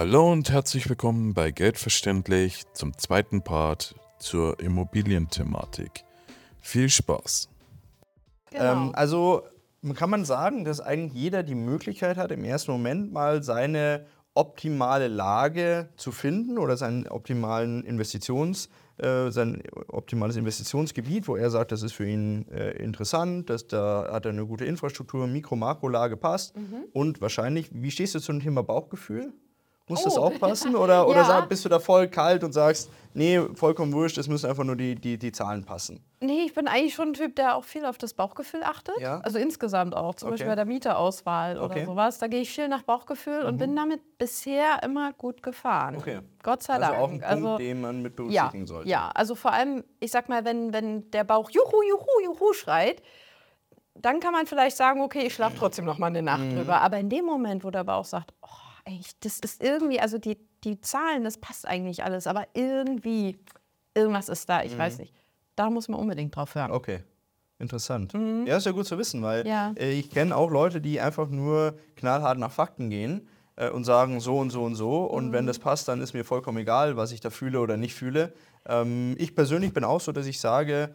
Hallo und herzlich willkommen bei Geldverständlich zum zweiten Part zur Immobilienthematik. Viel Spaß. Genau. Ähm, also kann man sagen, dass eigentlich jeder die Möglichkeit hat, im ersten Moment mal seine optimale Lage zu finden oder seinen optimalen Investitions, äh, sein optimales Investitionsgebiet, wo er sagt, das ist für ihn äh, interessant, dass da hat er eine gute Infrastruktur, Mikro-Makro-Lage passt Mhm. und wahrscheinlich, wie stehst du zum Thema Bauchgefühl? Muss das Oh. auch passen oder, oder Ja. sag, bist du da voll kalt und sagst, nee, vollkommen wurscht, es müssen einfach nur die, die, die Zahlen passen? Nee, ich bin eigentlich schon ein Typ, der auch viel auf das Bauchgefühl achtet. Ja. Also insgesamt auch, zum Okay. Beispiel bei der Mieterauswahl Okay. Mhm. oder sowas. Da gehe ich viel nach Bauchgefühl und bin damit bisher immer gut gefahren. Okay. Gott sei Also Dank. auch ein Punkt, den man mit ja, berücksichtigen sollte. ja, also vor allem, ich sag mal, wenn, wenn der Bauch Juhu, Juhu, Juhu schreit, dann kann man vielleicht sagen, okay, ich schlafe trotzdem noch mal eine Nacht Mhm. drüber. Aber in dem Moment, wo der Bauch sagt, oh, ey, das ist irgendwie, also die, die Zahlen, das passt eigentlich alles, aber irgendwie, irgendwas ist da, ich weiß nicht. Da muss man unbedingt drauf hören. Mhm. Okay. Interessant. Ja, ist ja gut zu wissen, weil Mhm. Ja. äh, ich kenne auch Leute, die einfach nur knallhart nach Fakten gehen äh, und sagen so und so und so. Und Mhm. wenn das passt, dann ist mir vollkommen egal, was ich da fühle oder nicht fühle. Ähm, ich persönlich bin auch so, dass ich sage,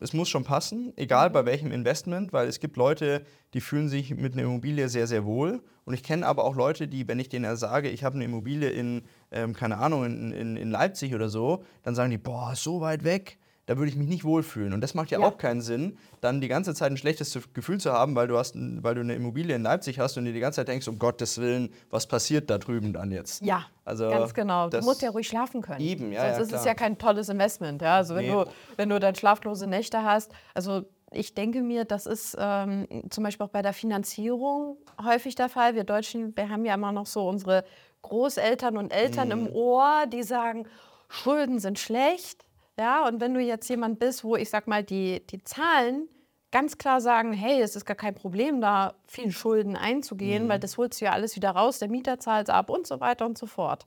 es muss schon passen, Mhm. egal bei welchem Investment, weil es gibt Leute, die fühlen sich mit einer Immobilie sehr, sehr wohl. Und ich kenne aber auch Leute, die, wenn ich denen sage, ich habe eine Immobilie in, ähm, keine Ahnung, in, in, in Leipzig oder so, dann sagen die, boah, ist so weit weg, da würde ich mich nicht wohlfühlen. Und das macht ja, Ja. auch keinen Sinn, dann die ganze Zeit ein schlechtes Gefühl zu haben, weil du, hast, weil du eine Immobilie in Leipzig hast und dir die ganze Zeit denkst, um Gottes Willen, was passiert da drüben dann jetzt? Ja, Also, ganz genau. Du musst ja ruhig schlafen können. Eben, ja, Sonst ja, ist es klar. ja kein tolles Investment. Ja? Also wenn, Nee. du, wenn du dann schlaflose Nächte hast, also ich denke mir, das ist ähm, zum Beispiel auch bei der Finanzierung häufig der Fall. Wir Deutschen, wir haben ja immer noch so unsere Großeltern und Eltern Mhm. im Ohr, die sagen, Schulden sind schlecht. Ja, und wenn du jetzt jemand bist, wo ich sag mal, die, die Zahlen ganz klar sagen, hey, es ist gar kein Problem, da viel Schulden einzugehen, Mhm. weil das holst du ja alles wieder raus, der Mieter zahlt ab und so weiter und so fort.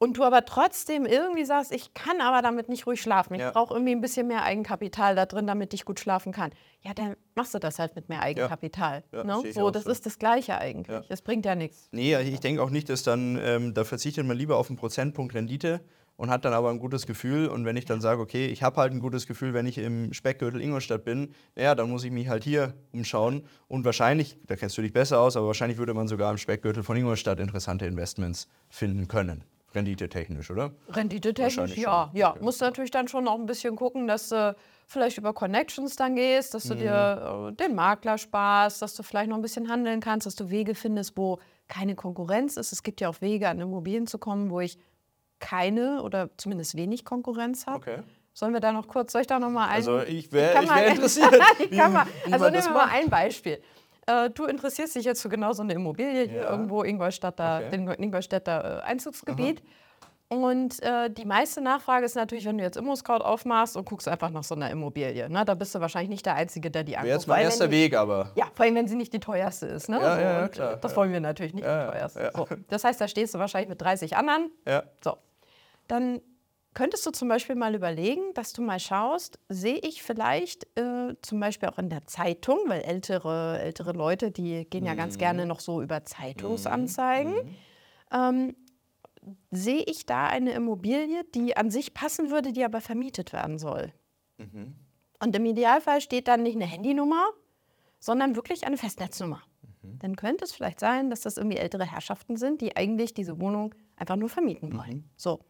Und du aber trotzdem irgendwie sagst, ich kann aber damit nicht ruhig schlafen. Ich Ja. brauche irgendwie ein bisschen mehr Eigenkapital da drin, damit ich gut schlafen kann. Ja, dann machst du das halt mit mehr Eigenkapital. Ja, ne? sehe ich So, das so. ist das Gleiche eigentlich. Ja. Das bringt ja nichts. Nee, also ich denke auch nicht, dass dann, ähm, da verzichtet man lieber auf einen Prozentpunkt Rendite und hat dann aber ein gutes Gefühl. Und wenn ich dann sage, okay, ich habe halt ein gutes Gefühl, wenn ich im Speckgürtel Ingolstadt bin, ja, dann muss ich mich halt hier umschauen. Und wahrscheinlich, da kennst du dich besser aus, aber wahrscheinlich würde man sogar im Speckgürtel von Ingolstadt interessante Investments finden können. Renditetechnisch, oder? Renditetechnisch, ja. ja. Okay. Musst du natürlich dann schon auch ein bisschen gucken, dass du vielleicht über Connections dann gehst, dass du Mhm. dir äh, den Makler sparst, dass du vielleicht noch ein bisschen handeln kannst, dass du Wege findest, wo keine Konkurrenz ist. Es gibt ja auch Wege, an Immobilien zu kommen, wo ich keine oder zumindest wenig Konkurrenz habe. Okay. Sollen wir da noch kurz, soll ich da noch mal ein... Also ich wäre wär interessiert, wie, wie also nehmen wir mal ein Beispiel. Äh, du interessierst dich jetzt für genau so eine Immobilie hier Ja. irgendwo Ingolstädter, Okay. den Ingolstädter äh, Einzugsgebiet. Und äh, die meiste Nachfrage ist natürlich, wenn du jetzt ImmoScout aufmachst und guckst einfach nach so einer Immobilie. Ne? Da bist du wahrscheinlich nicht der Einzige, der die anguckt. Wäre jetzt mein erster die- Weg, aber. Ja, vor allem, wenn sie nicht die teuerste ist. Ne? Ja, so, ja, klar, Das wollen wir natürlich nicht die teuerste. So. Das heißt, da stehst du wahrscheinlich mit 30 anderen. Ja. So, dann könntest du zum Beispiel mal überlegen, dass du mal schaust, sehe ich vielleicht äh, zum Beispiel auch in der Zeitung, weil ältere, ältere Leute, die gehen ja Mhm. ganz gerne noch so über Zeitungsanzeigen. Ähm, sehe ich da eine Immobilie, die an sich passen würde, die aber vermietet werden soll. Mhm. Und im Idealfall steht dann nicht eine Handynummer, sondern wirklich eine Festnetznummer. Mhm. Dann könnte es vielleicht sein, dass das irgendwie ältere Herrschaften sind, die eigentlich diese Wohnung einfach nur vermieten wollen. Mhm. So.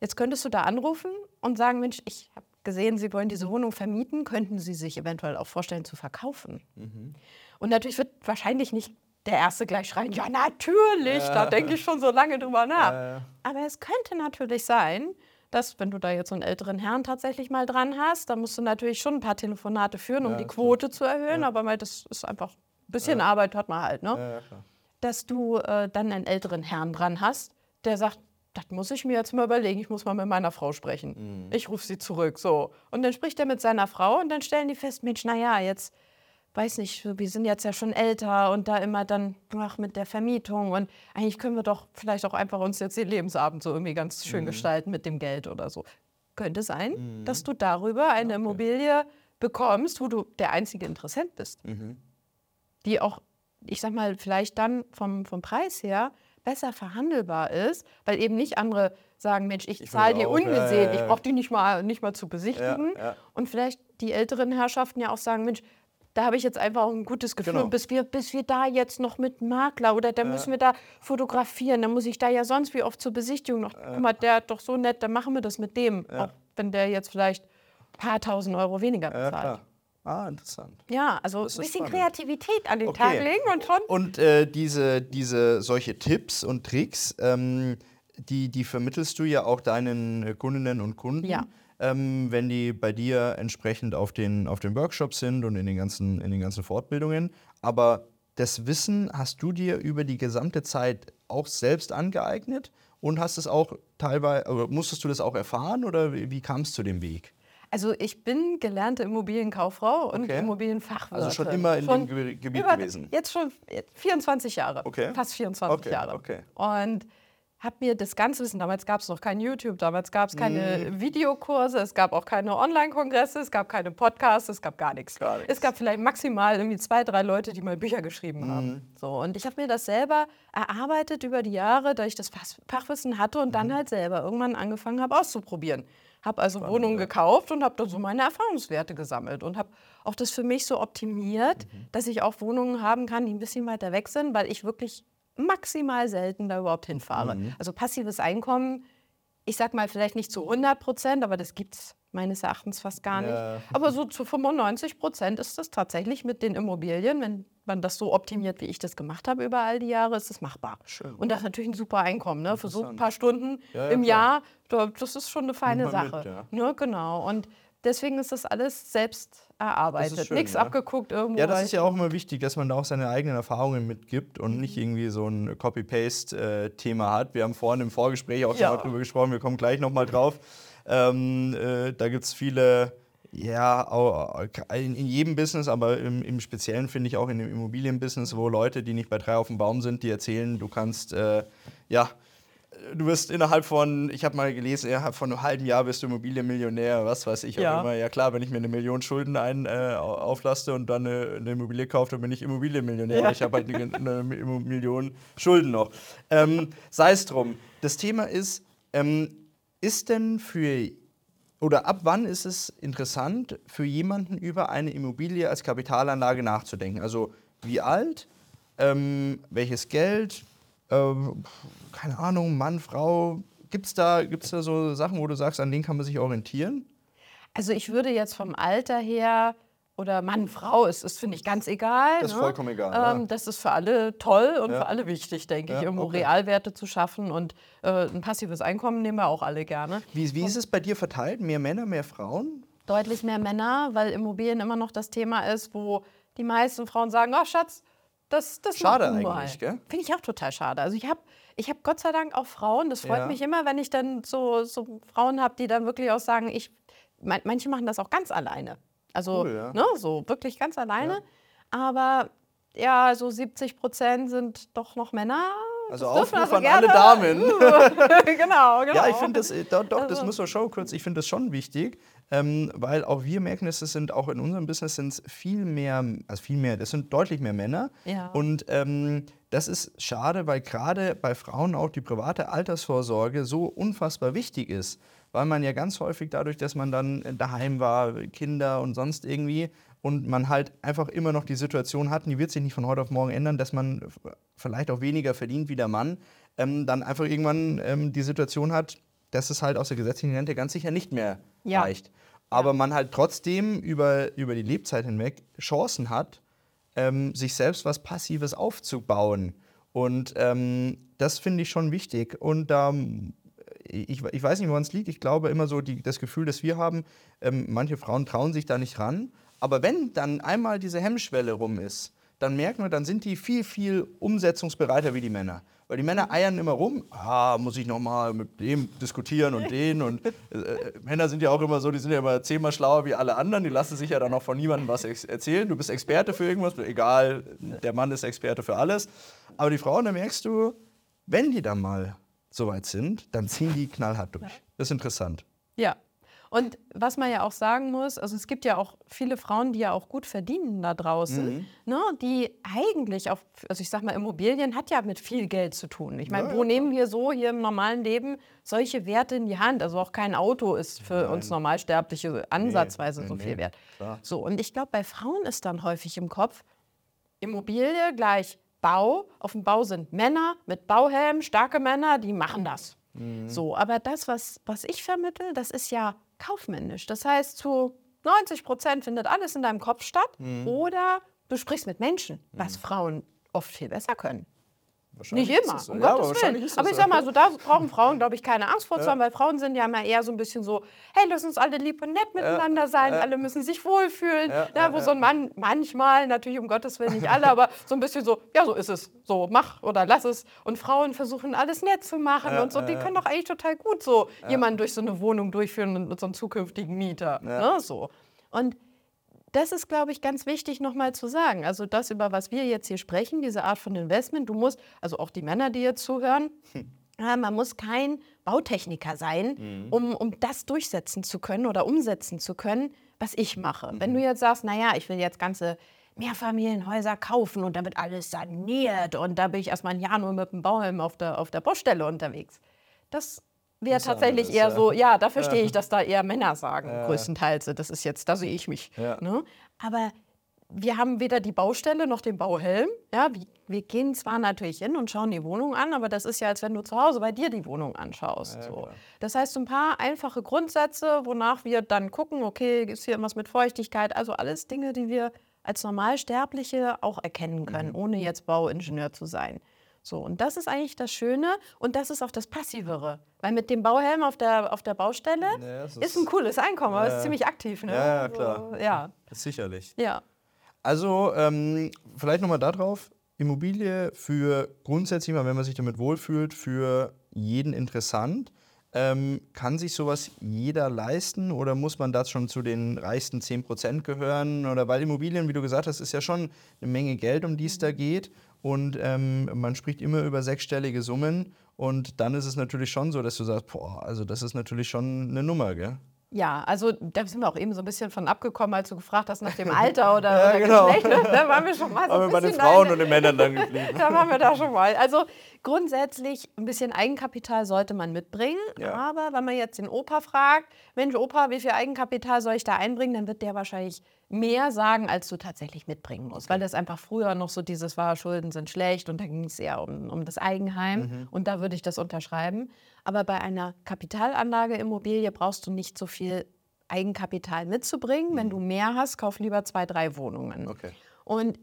Jetzt könntest du da anrufen und sagen, Mensch, ich habe gesehen, Sie wollen diese Wohnung vermieten, könnten Sie sich eventuell auch vorstellen zu verkaufen? Mhm. Und natürlich wird wahrscheinlich nicht der Erste gleich schreien, ja natürlich, da denke ich schon so lange drüber nach. Ja, ja. Aber es könnte natürlich sein, dass wenn du da jetzt so einen älteren Herrn tatsächlich mal dran hast, dann musst du natürlich schon ein paar Telefonate führen, um Ja, die klar. Quote zu erhöhen, aber mal, das ist einfach ein bisschen Arbeit hat man halt, ne? Ja, ja, klar. Dass du äh, dann einen älteren Herrn dran hast, der sagt, das muss ich mir jetzt mal überlegen, ich muss mal mit meiner Frau sprechen. Ich rufe sie zurück, so. Und dann spricht er mit seiner Frau und dann stellen die fest, Mensch, naja, jetzt, weiß nicht, wir sind jetzt ja schon älter und da immer dann, ach, mit der Vermietung und eigentlich können wir doch vielleicht auch einfach uns jetzt den Lebensabend so irgendwie ganz schön gestalten mit dem Geld oder so. Könnte sein, dass du darüber eine Immobilie bekommst, wo du der einzige Interessent bist. Die auch, ich sag mal, vielleicht dann vom, vom Preis her besser verhandelbar ist, weil eben nicht andere sagen, Mensch, ich, Ich zahle dir auch, ja, ungesehen, ja, ja. ich brauche die nicht mal, nicht mal zu besichtigen. Ja, ja. Und vielleicht die älteren Herrschaften ja auch sagen, Mensch, da habe ich jetzt einfach auch ein gutes Gefühl. Genau. Und bis wir, bis wir da jetzt noch mit Makler oder dann müssen wir da fotografieren, dann muss ich da ja sonst wie oft zur Besichtigung noch. Guck mal, der hat doch so nett, dann machen wir das mit dem. Auch wenn der jetzt vielleicht ein paar tausend Euro weniger Ja, bezahlt. Ah, interessant. Ja, also ein bisschen. Kreativität an den Okay. Tag legen und schon. Und äh, diese, diese solche Tipps und Tricks, ähm, die, die vermittelst du ja auch deinen Kundinnen und Kunden, Ja. ähm, wenn die bei dir entsprechend auf den, auf den Workshops sind und in den, ganzen, in den ganzen Fortbildungen. Aber das Wissen hast du dir über die gesamte Zeit auch selbst angeeignet und hast es auch teilweise, oder musstest du das auch erfahren oder wie, wie kam es zu dem Weg? Also ich bin gelernte Immobilienkauffrau und Okay. Immobilienfachwirtin. Also schon immer in dem Ge- Gebiet über- gewesen? Jetzt schon 24 Jahre. Okay. Fast 24 Okay, Jahre. okay. Und habe mir das ganze Wissen, damals gab es noch kein YouTube, damals gab es keine Mhm. Videokurse, es gab auch keine Online-Kongresse, es gab keine Podcasts, es gab gar nichts. Gar nichts. Es gab vielleicht maximal irgendwie zwei, drei Leute, die mal Bücher geschrieben Mhm. haben. So, und ich habe mir das selber erarbeitet über die Jahre, da ich das Fach- Fachwissen hatte und Mhm. dann halt selber irgendwann angefangen habe auszuprobieren. Habe also Wohnungen gekauft und habe dann so meine Erfahrungswerte gesammelt und habe auch das für mich so optimiert, Mhm. dass ich auch Wohnungen haben kann, die ein bisschen weiter weg sind, weil ich wirklich maximal selten da überhaupt hinfahre. Mhm. Also passives Einkommen, ich sag mal vielleicht nicht zu 100 Prozent, aber das gibt es meines Erachtens fast gar nicht. Ja. Aber so zu 95 Prozent ist das tatsächlich mit den Immobilien, wenn man das so optimiert, wie ich das gemacht habe über all die Jahre, ist es machbar. Schön. Und das ist natürlich ein super Einkommen. Ne? Für so ein paar Stunden Ja, ja, im klar. Jahr, da- das ist schon eine feine Sache. mit, ne? Genau. Und deswegen ist das alles selbst erarbeitet. schön, Nichts ja. abgeguckt irgendwo. Ja, das ist ja auch immer wichtig, dass man da auch seine eigenen Erfahrungen mitgibt und nicht irgendwie so ein Copy-Paste-Thema hat. Wir haben vorhin im Vorgespräch auch schon Ja. mal drüber gesprochen, wir kommen gleich nochmal drauf. Ähm, äh, da gibt es viele, ja, in jedem Business, aber im, im Speziellen finde ich auch in dem Immobilienbusiness, wo Leute, die nicht bei drei auf dem Baum sind, die erzählen, du kannst, äh, ja, du wirst innerhalb von, ich habe mal gelesen, innerhalb von einem halben Jahr bist du Immobilienmillionär, was weiß ich Ja. auch immer. Ja klar, wenn ich mir eine Million Schulden ein, äh, au- auflaste und dann eine, eine Immobilie kaufe, dann bin ich Immobilienmillionär. Ja. Ich habe halt eine, eine Million Schulden noch. Ähm, Sei es drum. Das Thema ist, ähm, ist denn für oder ab wann ist es interessant für jemanden über eine Immobilie als Kapitalanlage nachzudenken? Also wie alt, ähm, welches Geld, ähm, keine Ahnung, Mann, Frau. Gibt es da, gibt's da so Sachen, wo du sagst, an denen kann man sich orientieren? Also ich würde jetzt vom Alter her oder Mann, Frau, ist, ist finde ich ganz egal. Das ist ne? vollkommen egal, ja. Ähm, das ist für alle toll und Ja. für alle wichtig, denke ich, Ja, um okay. Realwerte zu schaffen. Und äh, ein passives Einkommen nehmen wir auch alle gerne. Wie, wie ist es bei dir verteilt? Mehr Männer, mehr Frauen? Deutlich mehr Männer, weil Immobilien immer noch das Thema ist, wo die meisten Frauen sagen, oh Schatz, das, das Schade eigentlich, gell? Finde ich auch total schade. Also ich habe ich hab Gott sei Dank auch Frauen, das freut Ja. mich immer, wenn ich dann so, so Frauen habe, die dann wirklich auch sagen, ich, man, manche machen das auch ganz alleine. Also Cool, ja. ne, so wirklich ganz alleine. Aber ja, so 70 Prozent sind doch noch Männer. Also Das Aufruf also an alle Damen. genau, genau. Ja, ich finde das, äh, doch, doch das Also- muss man schon kurz, ich finde das schon wichtig, ähm, weil auch wir merken, es sind auch in unserem Business sind viel mehr, also viel mehr, das sind deutlich mehr Männer. Ja. Und ähm, das ist schade, weil gerade bei Frauen auch die private Altersvorsorge so unfassbar wichtig ist, weil man ja ganz häufig dadurch, dass man dann daheim war, Kinder und sonst irgendwie, und man halt einfach immer noch die Situation hat, und die wird sich nicht von heute auf morgen ändern, dass man vielleicht auch weniger verdient wie der Mann, ähm, dann einfach irgendwann ähm, die Situation hat, dass es halt aus der gesetzlichen Rente ganz sicher nicht mehr Ja. reicht. Aber man halt trotzdem über, über die Lebzeit hinweg Chancen hat, ähm, sich selbst was Passives aufzubauen. Und ähm, das finde ich schon wichtig. Und ähm, ich, ich weiß nicht, woran es liegt. Ich glaube immer so, die, das Gefühl, das wir haben, ähm, manche Frauen trauen sich da nicht ran. Aber wenn dann einmal diese Hemmschwelle rum ist, dann merken wir, dann sind die viel, viel umsetzungsbereiter wie die Männer. Weil die Männer eiern immer rum, ah, muss ich nochmal mit dem diskutieren und den. Und äh, äh, Männer sind ja auch immer so, die sind ja immer zehnmal schlauer wie alle anderen, die lassen sich ja dann auch von niemandem was erzählen. Du bist Experte für irgendwas, egal, der Mann ist Experte für alles. Aber die Frauen, da merkst du, wenn die dann mal soweit sind, dann ziehen die knallhart durch. Das ist interessant. Ja. Und was man ja auch sagen muss, also es gibt ja auch viele Frauen, die ja auch gut verdienen da draußen, Mhm. ne, die eigentlich auch, also ich sag mal, Immobilien hat ja mit viel Geld zu tun. Ich meine, Ja, wo ja, nehmen wir so hier im normalen Leben solche Werte in die Hand? Also auch kein Auto ist für uns Normalsterbliche ansatzweise nee, so nee, viel wert. klar. So, und ich glaube, bei Frauen ist dann häufig im Kopf, Immobilie gleich Bau. Auf dem Bau sind Männer mit Bauhelm, starke Männer, die machen das. So, aber das, was, was ich vermittel, das ist ja kaufmännisch. Das heißt, zu 90 Prozent findet alles in deinem Kopf statt. Oder du sprichst mit Menschen, was Frauen oft viel besser können. Wahrscheinlich Nicht ist immer, so. um Ja, aber Gottes Willen. Aber ich sag mal, so da brauchen Frauen, glaube ich, keine Angst vor zu haben, weil Frauen sind ja immer eher so ein bisschen so, hey, lass uns alle lieb und nett miteinander sein, alle müssen sich wohlfühlen. Ja, wo so ein Mann manchmal, natürlich um Gottes Willen nicht alle, aber so ein bisschen so, ja, so ist es, so mach oder lass es. Und Frauen versuchen alles nett zu machen und so, die können doch eigentlich total gut so jemanden durch so eine Wohnung durchführen und so einen zukünftigen Mieter. Ne, so. Und das ist, glaube ich, ganz wichtig nochmal zu sagen. Also das, über was wir jetzt hier sprechen, diese Art von Investment, du musst, also auch die Männer, die jetzt zuhören, ja, man muss kein Bautechniker sein, um, um das durchsetzen zu können oder umsetzen zu können, was ich mache. Wenn du jetzt sagst, naja, ich will jetzt ganze Mehrfamilienhäuser kaufen und dann wird alles saniert und da bin ich erstmal ein Jahr nur mit dem Bauhelm auf der, auf der Baustelle unterwegs. Das wäre tatsächlich eher ja. so, ja, da verstehe ich, dass da eher Männer sagen, größtenteils. Das ist jetzt, da sehe ich mich. Ja. Ne? Aber wir haben weder die Baustelle noch den Bauhelm. Ja, wir, gehen zwar natürlich hin und schauen die Wohnung an, aber das ist ja, als wenn du zu Hause bei dir die Wohnung anschaust. so. Das heißt, ein paar einfache Grundsätze, wonach wir dann gucken, okay, ist hier irgendwas mit Feuchtigkeit, also alles Dinge, die wir als Normalsterbliche auch erkennen können, Mhm. ohne jetzt Bauingenieur zu sein. So, und das ist eigentlich das Schöne und das ist auch das Passivere. Weil mit dem Bauhelm auf der, auf der Baustelle Ja, das ist ein cooles Einkommen, aber es ist ziemlich aktiv. Ne? Ja, ja, klar. So, ja, Sicherlich. ja. Also ähm, vielleicht nochmal darauf, Immobilie für grundsätzlich mal, wenn man sich damit wohlfühlt, für jeden interessant. Ähm, kann sich sowas jeder leisten oder muss man da schon zu den reichsten 10% gehören? Oder weil Immobilien, wie du gesagt hast, ist ja schon eine Menge Geld, um die es da geht. Und ähm, man spricht immer über sechsstellige Summen. Und dann ist es natürlich schon so, dass du sagst, boah, also das ist natürlich schon eine Nummer, gell? Ja, also da sind wir auch eben so ein bisschen von abgekommen, als du gefragt hast nach dem Alter oder, Ja, oder genau. Geschlecht. Da waren wir schon mal so Aber ein bei den Frauen und den Männern dann geblieben. da waren wir da schon mal. Also grundsätzlich ein bisschen Eigenkapital sollte man mitbringen. Ja. Aber wenn man jetzt den Opa fragt, Mensch Opa, wie viel Eigenkapital soll ich da einbringen, dann wird der wahrscheinlich mehr sagen, als du tatsächlich mitbringen musst. Weil das einfach früher noch so dieses war, Schulden sind schlecht und da ging es eher um, um das Eigenheim. Mhm. Und da würde ich das unterschreiben. Aber bei einer Kapitalanlage Immobilie brauchst du nicht so viel Eigenkapital mitzubringen. Wenn du mehr hast, kauf lieber zwei, drei Wohnungen. Mhm. Okay. Und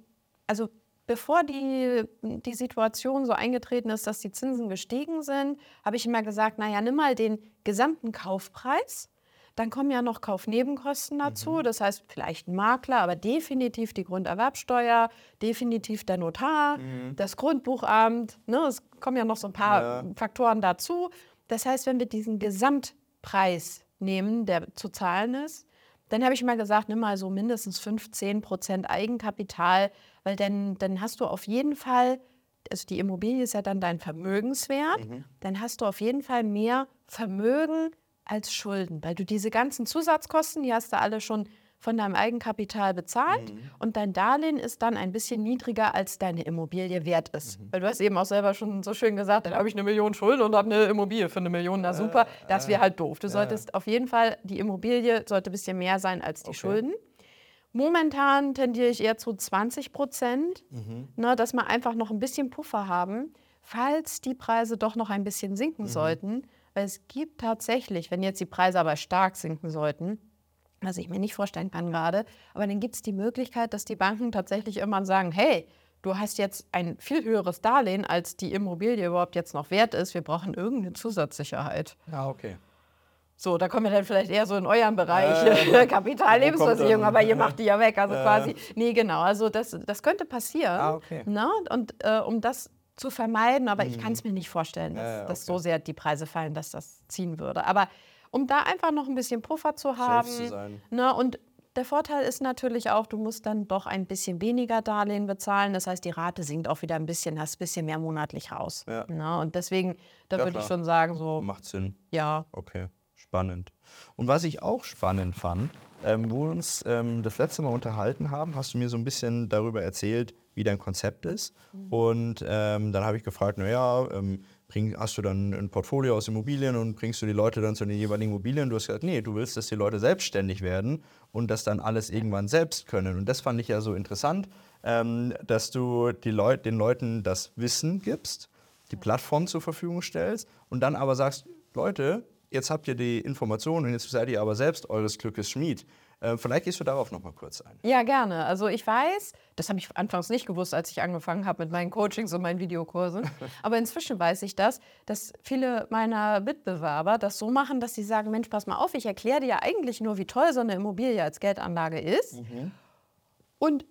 also bevor die, die Situation so eingetreten ist, dass die Zinsen gestiegen sind, habe ich immer gesagt, naja, nimm mal den gesamten Kaufpreis. Dann kommen ja noch Kaufnebenkosten dazu, das heißt vielleicht ein Makler, aber definitiv die Grunderwerbsteuer, definitiv der Notar, das Grundbuchamt. Ne? Es kommen ja noch so ein paar Faktoren dazu. Das heißt, wenn wir diesen Gesamtpreis nehmen, der zu zahlen ist, dann habe ich mal gesagt, nimm mal so mindestens 15 Prozent Eigenkapital, weil dann, dann hast du auf jeden Fall, also die Immobilie ist ja dann dein Vermögenswert, dann hast du auf jeden Fall mehr Vermögen als Schulden, weil du diese ganzen Zusatzkosten, die hast du alle schon von deinem Eigenkapital bezahlt und dein Darlehen ist dann ein bisschen niedriger, als deine Immobilie wert ist. Weil du hast eben auch selber schon so schön gesagt, dann habe ich eine Million Schulden und habe eine Immobilie für eine Million, na super, das wäre halt doof. Du solltest auf jeden Fall, die Immobilie sollte ein bisschen mehr sein als die Schulden. Momentan tendiere ich eher zu 20 Prozent, ne, dass wir einfach noch ein bisschen Puffer haben, falls die Preise doch noch ein bisschen sinken sollten. Weil es gibt tatsächlich, wenn jetzt die Preise aber stark sinken sollten, was ich mir nicht vorstellen kann gerade, aber dann gibt es die Möglichkeit, dass die Banken tatsächlich irgendwann sagen, hey, du hast jetzt ein viel höheres Darlehen, als die Immobilie überhaupt jetzt noch wert ist. Wir brauchen irgendeine Zusatzsicherheit. Ja, okay. So, da kommen wir dann vielleicht eher so in euren Bereich, Äh, Kapitallebensversicherung, aber ihr macht die ja weg, also quasi. Nee, genau, also das, das könnte passieren. Ah, okay. Ne? Und äh, um das zu vermeiden, aber ich kann es mir nicht vorstellen, dass, Mhm. Ja, ja, dass okay. so sehr die Preise fallen, dass das ziehen würde. Aber um da einfach noch ein bisschen Puffer zu haben. zu sein. Ne? Und der Vorteil ist natürlich auch, du musst dann doch ein bisschen weniger Darlehen bezahlen. Das heißt, die Rate sinkt auch wieder ein bisschen, hast ein bisschen mehr monatlich raus. Ja. Ne? Und deswegen, da Ja, würde ich schon sagen, so, Macht Sinn. ja, Okay, Spannend. Und was ich auch spannend fand, ähm, wo wir uns ähm, das letzte Mal unterhalten haben, hast du mir so ein bisschen darüber erzählt, wie dein Konzept ist. Mhm. Und ähm, dann habe ich gefragt, naja, ähm, bring, hast du dann ein Portfolio aus Immobilien und bringst du die Leute dann zu den jeweiligen Immobilien? Du hast gesagt, nee, du willst, dass die Leute selbstständig werden und das dann alles irgendwann selbst können. Und das fand ich ja so interessant, ähm, dass du die Leut den Leuten das Wissen gibst, die Plattform zur Verfügung stellst und dann aber sagst, Leute, jetzt habt ihr die Informationen und jetzt seid ihr aber selbst eures Glückes Schmied. Äh, vielleicht gehst du darauf noch mal kurz ein. Ja, gerne. Also ich weiß, das habe ich anfangs nicht gewusst, als ich angefangen habe mit meinen Coachings und meinen Videokursen. Aber inzwischen weiß ich das, dass viele meiner Mitbewerber das so machen, dass sie sagen, Mensch, pass mal auf, ich erkläre dir ja eigentlich nur, wie toll so eine Immobilie als Geldanlage ist. Mhm. Und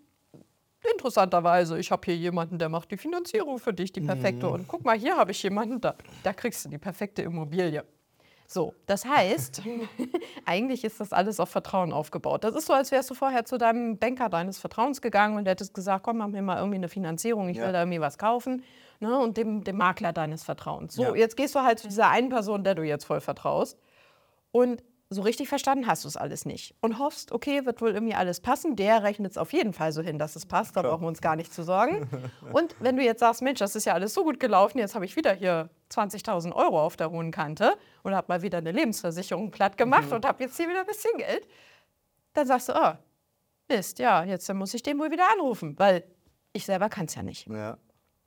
interessanterweise, ich habe hier jemanden, der macht die Finanzierung für dich, die perfekte. Mhm. Und guck mal, hier habe ich jemanden, da, da kriegst du die perfekte Immobilie. So, das heißt, eigentlich ist das alles auf Vertrauen aufgebaut. Das ist so, als wärst du vorher zu deinem Banker deines Vertrauens gegangen und hättest gesagt, komm, mach mir mal irgendwie eine Finanzierung, ich ja. will da irgendwie was kaufen. Ne? Und dem, dem Makler deines Vertrauens. So, ja. jetzt gehst du halt zu dieser einen Person, der du jetzt voll vertraust. Und so richtig verstanden hast du es alles nicht. Und hoffst, okay, wird wohl irgendwie alles passen. Der rechnet es auf jeden Fall so hin, dass es passt. Da brauchen wir uns gar nicht zu sorgen. Und wenn du jetzt sagst, Mensch, das ist ja alles so gut gelaufen, jetzt habe ich wieder hier 20.000 Euro auf der hohen Kante und habe mal wieder eine Lebensversicherung platt gemacht mhm. und habe jetzt hier wieder ein bisschen Geld, dann sagst du, oh, Mist, ja, jetzt muss ich den wohl wieder anrufen, weil ich selber kann es ja nicht. Ja.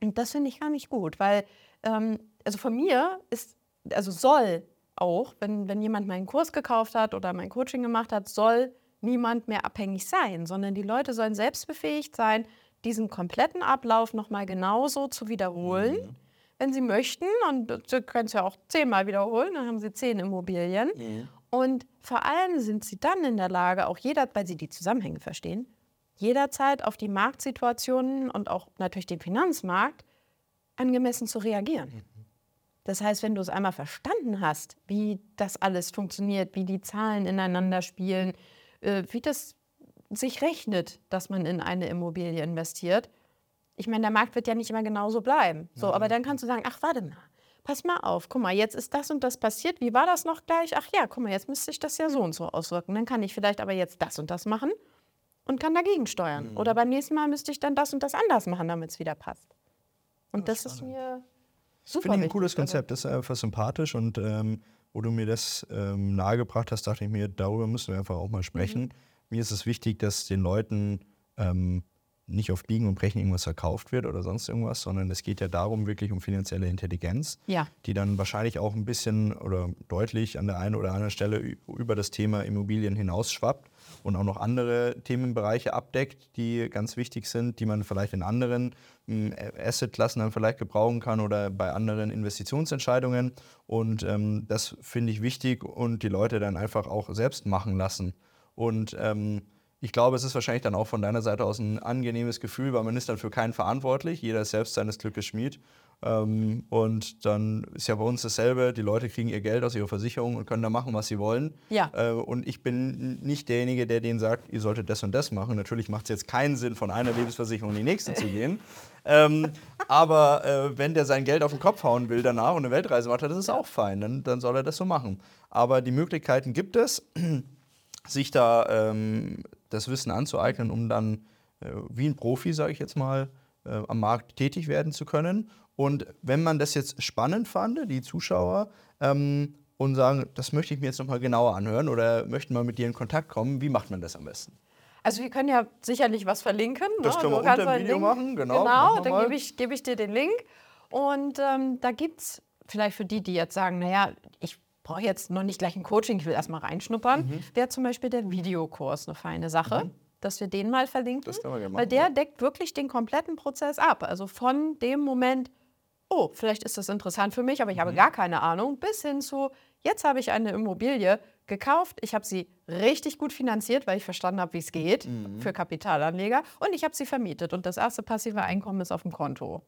Und das finde ich gar nicht gut, weil, ähm, also von mir ist, also soll auch, wenn, wenn jemand meinen Kurs gekauft hat oder mein Coaching gemacht hat, soll niemand mehr abhängig sein, sondern die Leute sollen selbstbefähigt sein, diesen kompletten Ablauf nochmal genauso zu wiederholen, mhm. wenn sie möchten. Und sie können es ja auch zehnmal wiederholen, dann haben sie zehn Immobilien. Mhm. Und vor allem sind sie dann in der Lage, auch jeder, weil sie die Zusammenhänge verstehen, jederzeit auf die Marktsituationen und auch natürlich den Finanzmarkt angemessen zu reagieren. Mhm. Das heißt, wenn du es einmal verstanden hast, wie das alles funktioniert, wie die Zahlen ineinander spielen, äh, wie das sich rechnet, dass man in eine Immobilie investiert. Ich meine, der Markt wird ja nicht immer genauso bleiben. So, aber dann kannst du sagen, ach, warte mal, pass mal auf, guck mal, jetzt ist das und das passiert. Wie war das noch gleich? Ach ja, guck mal, jetzt müsste sich das ja so und so auswirken. Dann kann ich vielleicht aber jetzt das und das machen und kann dagegen steuern. Mhm. Oder beim nächsten Mal müsste ich dann das und das anders machen, damit es wieder passt. Und das, das ist mir Super. Finde ich ein cooles Konzept, das ist einfach sympathisch und ähm, wo du mir das ähm, nahegebracht hast, dachte ich mir, darüber müssen wir einfach auch mal sprechen. Mhm. Mir ist es wichtig, dass den Leuten ähm, nicht auf Biegen und Brechen irgendwas verkauft wird oder sonst irgendwas, sondern es geht ja darum, wirklich um finanzielle Intelligenz, ja. die dann wahrscheinlich auch ein bisschen oder deutlich an der einen oder anderen Stelle über das Thema Immobilien hinausschwappt und auch noch andere Themenbereiche abdeckt, die ganz wichtig sind, die man vielleicht in anderen hm, Assetklassen dann vielleicht gebrauchen kann oder bei anderen Investitionsentscheidungen. Und ähm, das finde ich wichtig und die Leute dann einfach auch selbst machen lassen. Und ähm, ich glaube, es ist wahrscheinlich dann auch von deiner Seite aus ein angenehmes Gefühl, weil man ist dann für keinen verantwortlich. Jeder ist selbst seines Glückes Schmied. Ähm, und dann ist ja bei uns dasselbe. Die Leute kriegen ihr Geld aus ihrer Versicherung und können da machen, was sie wollen. Ja. Äh, und ich bin nicht derjenige, der denen sagt, ihr solltet das und das machen. Natürlich macht es jetzt keinen Sinn, von einer Lebensversicherung in die nächste zu gehen. ähm, aber äh, wenn der sein Geld auf den Kopf hauen will danach und eine Weltreise macht, das ist auch fein. Dann, dann soll er das so machen. Aber die Möglichkeiten gibt es, sich da ähm, das Wissen anzueignen, um dann äh, wie ein Profi, sage ich jetzt mal, äh, am Markt tätig werden zu können. Und wenn man das jetzt spannend fand, die Zuschauer, ähm, und sagen, das möchte ich mir jetzt nochmal genauer anhören oder möchten mal mit dir in Kontakt kommen, wie macht man das am besten? Also wir können ja sicherlich was verlinken. Das ne? können wir unter dem Video Link, machen, genau. Genau, dann gebe ich, geb ich dir den Link. Und ähm, da gibt es vielleicht für die, die jetzt sagen, naja, ich brauche jetzt noch nicht gleich ein Coaching, ich will erstmal reinschnuppern, mhm. wäre zum Beispiel der Videokurs eine feine Sache. Mhm. Dass wir den mal verlinken. Das können wir gerne machen, weil der ja. deckt wirklich den kompletten Prozess ab. Also von dem Moment, oh, vielleicht ist das interessant für mich, aber ich mhm. habe gar keine Ahnung, bis hin zu, jetzt habe ich eine Immobilie gekauft, ich habe sie richtig gut finanziert, weil ich verstanden habe, wie es geht mhm. für Kapitalanleger und ich habe sie vermietet und das erste passive Einkommen ist auf dem Konto.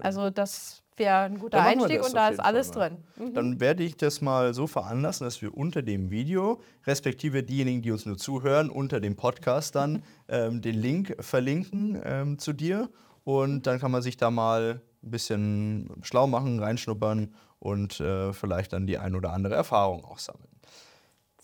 Also das wäre ein guter Einstieg und da ist alles drin. Mhm. Dann werde ich das mal so veranlassen, dass wir unter dem Video, respektive diejenigen, die uns nur zuhören, unter dem Podcast dann ähm, den Link verlinken ähm, zu dir. Und dann kann man sich da mal ein bisschen schlau machen, reinschnuppern und äh, vielleicht dann die ein oder andere Erfahrung auch sammeln.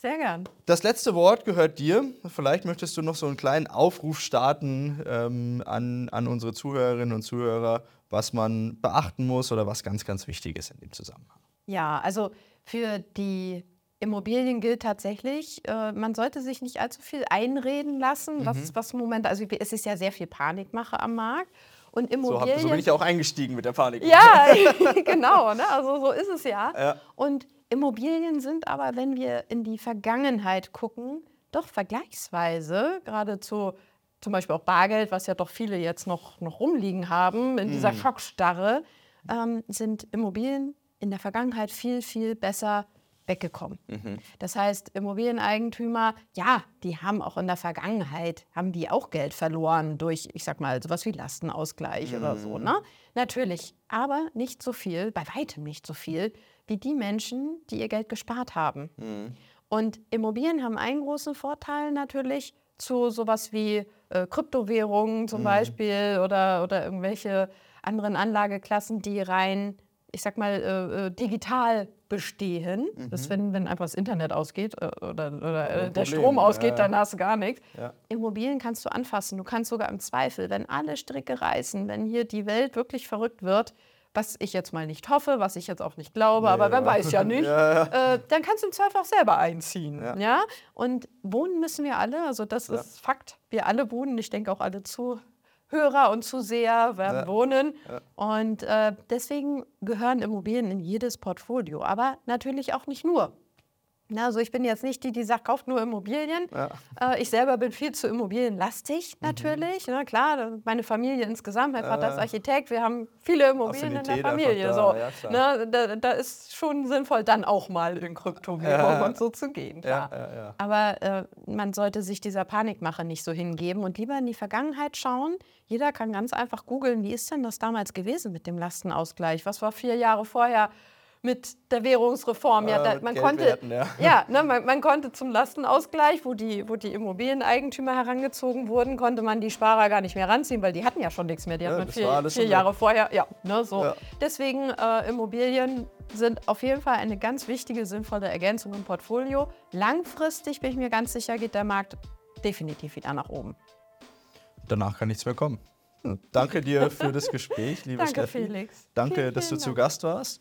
Sehr gern. Das letzte Wort gehört dir. Vielleicht möchtest du noch so einen kleinen Aufruf starten ähm, an, an unsere Zuhörerinnen und Zuhörer, was man beachten muss oder was ganz, ganz wichtig ist in dem Zusammenhang. Ja, also für die Immobilien gilt tatsächlich, äh, man sollte sich nicht allzu viel einreden lassen, mhm. was, was im Moment, also es ist ja sehr viel Panikmache am Markt. Und Immobilien. So, so bin ich ja auch eingestiegen mit der Panik. Ja, genau, ne? also so ist es ja. ja. Und Immobilien sind aber, wenn wir in die Vergangenheit gucken, doch vergleichsweise, gerade zu zum Beispiel auch Bargeld, was ja doch viele jetzt noch, noch rumliegen haben, in dieser mhm. Schockstarre, ähm, sind Immobilien in der Vergangenheit viel, viel besser weggekommen. Mhm. Das heißt, Immobilieneigentümer, ja, die haben auch in der Vergangenheit, haben die auch Geld verloren durch, ich sag mal, sowas wie Lastenausgleich mhm. oder so, ne? Natürlich, aber nicht so viel, bei weitem nicht so viel, wie die Menschen, die ihr Geld gespart haben. Mhm. Und Immobilien haben einen großen Vorteil natürlich zu sowas wie äh, Kryptowährungen zum mhm. Beispiel oder, oder irgendwelche anderen Anlageklassen, die rein ich sag mal, äh, äh, digital bestehen. Mhm. Das, wenn, wenn einfach das Internet ausgeht äh, oder, oder äh, der Strom ausgeht, ja. dann hast du gar nichts. Ja. Immobilien kannst du anfassen. Du kannst sogar im Zweifel, wenn alle Stricke reißen, wenn hier die Welt wirklich verrückt wird, was ich jetzt mal nicht hoffe, was ich jetzt auch nicht glaube, nee, aber wer weiß ja nicht, äh, dann kannst du im Zweifel auch selber einziehen. Ja. Und wohnen müssen wir alle, also das ist Fakt. Wir alle wohnen, ich denke auch alle zu, Hörer und Zuseher werden ja. wohnen. Ja. Und äh, deswegen gehören Immobilien in jedes Portfolio. Aber natürlich auch nicht nur. Also ich bin jetzt nicht die, die sagt, kauft nur Immobilien. Ja. Äh, ich selber bin viel zu immobilienlastig mhm. natürlich. Mhm. Ne, klar, meine Familie insgesamt, mein Vater ist Architekt, wir haben viele Immobilien in der Familie. Da, so. Ja, ne, da, da, ist schon sinnvoll, dann auch mal in Kryptowährung und so zu gehen. Klar. Aber äh, man sollte sich dieser Panikmache nicht so hingeben und lieber in die Vergangenheit schauen. Jeder kann ganz einfach googeln, wie ist denn das damals gewesen mit dem Lastenausgleich? Was war vier Jahre vorher? Mit der Währungsreform. Ja, da, man, konnte, ja. ja ne, man, man, konnte zum Lastenausgleich, wo die, wo die Immobilieneigentümer herangezogen wurden, konnte man die Sparer gar nicht mehr ranziehen, weil die hatten ja schon nichts mehr. Die ja, hatten vier, vier Jahre vorher. Ja, ne, so. Ja. Deswegen äh, Immobilien sind auf jeden Fall eine ganz wichtige, sinnvolle Ergänzung im Portfolio. Langfristig bin ich mir ganz sicher, geht der Markt definitiv wieder nach oben. Danach kann nichts mehr kommen. Danke dir für das Gespräch, liebe Danke, Steffi. Felix. Danke, vielen, dass du Dank. zu Gast warst.